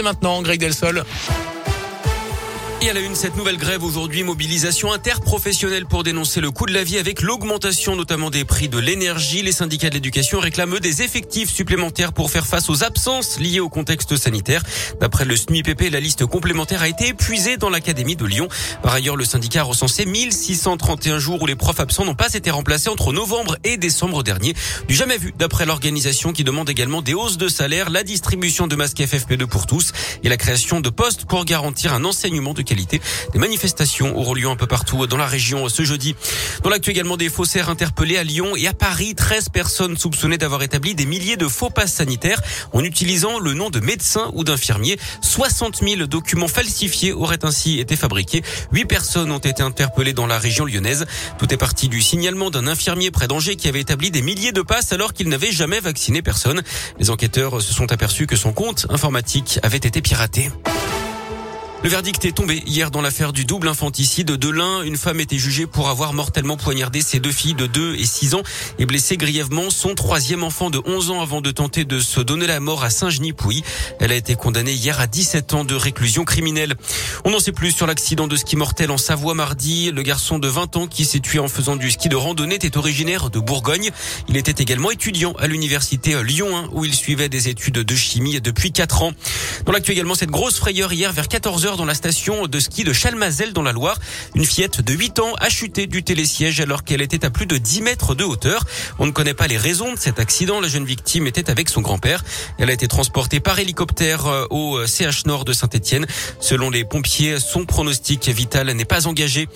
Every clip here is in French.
Et maintenant, Greg Delsol. Et à la une, cette nouvelle grève aujourd'hui, mobilisation interprofessionnelle pour dénoncer le coût de la vie avec l'augmentation notamment des prix de l'énergie. Les syndicats de l'éducation réclament des effectifs supplémentaires pour faire face aux absences liées au contexte sanitaire. D'après le SNUIPP, la liste complémentaire a été épuisée dans l'Académie de Lyon. Par ailleurs, le syndicat a recensé 1631 jours où les profs absents n'ont pas été remplacés entre novembre et décembre dernier. Du jamais vu d'après l'organisation qui demande également des hausses de salaire, la distribution de masques FFP2 pour tous et la création de postes pour garantir un enseignement de qualité. Des manifestations auront lieu un peu partout dans la région ce jeudi. Dans l'actu également des faussaires interpellés à Lyon et à Paris. 13 personnes soupçonnées d'avoir établi des milliers de faux passes sanitaires en utilisant le nom de médecin ou d'infirmier. 60 000 documents falsifiés auraient ainsi été fabriqués. 8 personnes ont été interpellées dans la région lyonnaise. Tout est parti du signalement d'un infirmier près d'Angers qui avait établi des milliers de passes alors qu'il n'avait jamais vacciné personne. Les enquêteurs se sont aperçus que son compte informatique avait été piraté. Le verdict est tombé hier dans l'affaire du double infanticide de l'un. Une femme était jugée pour avoir mortellement poignardé ses deux filles de 2 et 6 ans et blessé grièvement son troisième enfant de 11 ans avant de tenter de se donner la mort à Saint-Genis-Pouilly. Elle a été condamnée hier à 17 ans de réclusion criminelle. On n'en sait plus sur l'accident de ski mortel en Savoie mardi. Le garçon de 20 ans qui s'est tué en faisant du ski de randonnée était originaire de Bourgogne. Il était également étudiant à l'université Lyon 1 où il suivait des études de chimie depuis 4 ans. Dans l'actu également, cette grosse frayeur hier vers 14h dans la station de ski de Chalmazel dans la Loire. Une fillette de 8 ans a chuté du télésiège alors qu'elle était à plus de 10 mètres de hauteur. On ne connaît pas les raisons de cet accident. La jeune victime était avec son grand-père. Elle a été transportée par hélicoptère euh, au CH Nord de Saint-Etienne. Selon les pompiers, son pronostic vital n'est pas engagé.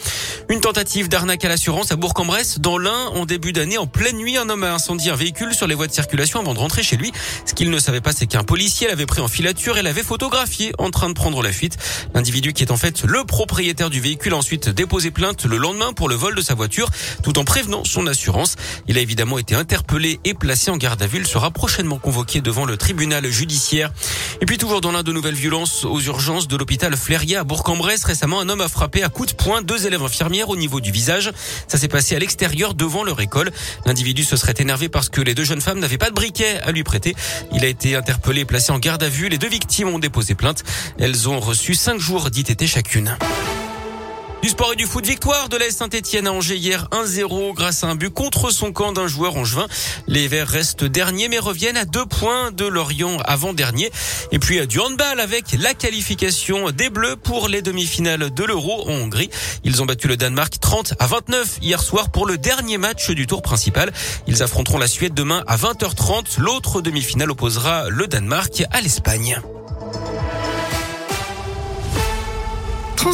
Une tentative d'arnaque à l'assurance à Bourg-en-Bresse. Dans l'Ain, en début d'année, en pleine nuit, un homme a incendié un véhicule sur les voies de circulation avant de rentrer chez lui. Ce qu'il ne savait pas, c'est qu'un policier l'avait pris en filature et l'avait photographié en train de prendre la fuite. L'individu qui est en fait le propriétaire du véhicule a ensuite déposé plainte le lendemain pour le vol de sa voiture tout en prévenant son assurance. Il a évidemment été interpellé et placé en garde à vue. Il sera prochainement convoqué devant le tribunal judiciaire. Et puis toujours dans l'un de nouvelles violences aux urgences de l'hôpital Fléria à Bourg-en-Bresse, récemment un homme a frappé à coups de poing deux élèves infirmières au niveau du visage. Ça s'est passé à l'extérieur devant leur école. L'individu se serait énervé parce que les deux jeunes femmes n'avaient pas de briquet à lui prêter. Il a été interpellé et placé en garde à vue. Les deux victimes ont déposé plainte. Elles ont reçu cinq jours d'ITT chacune. Du sport et du foot, victoire de l'AS Saint-Etienne à Angers hier 1-0 grâce à un but contre son camp d'un joueur angevin. Les Verts restent derniers mais reviennent à deux points de Lorient avant-dernier. Et puis du handball avec la qualification des Bleus pour les demi-finales de l'Euro en Hongrie. Ils ont battu le Danemark 30 à 29 hier soir pour le dernier match du tour principal. Ils affronteront la Suède demain à 20h30. L'autre demi-finale opposera le Danemark à l'Espagne. transaction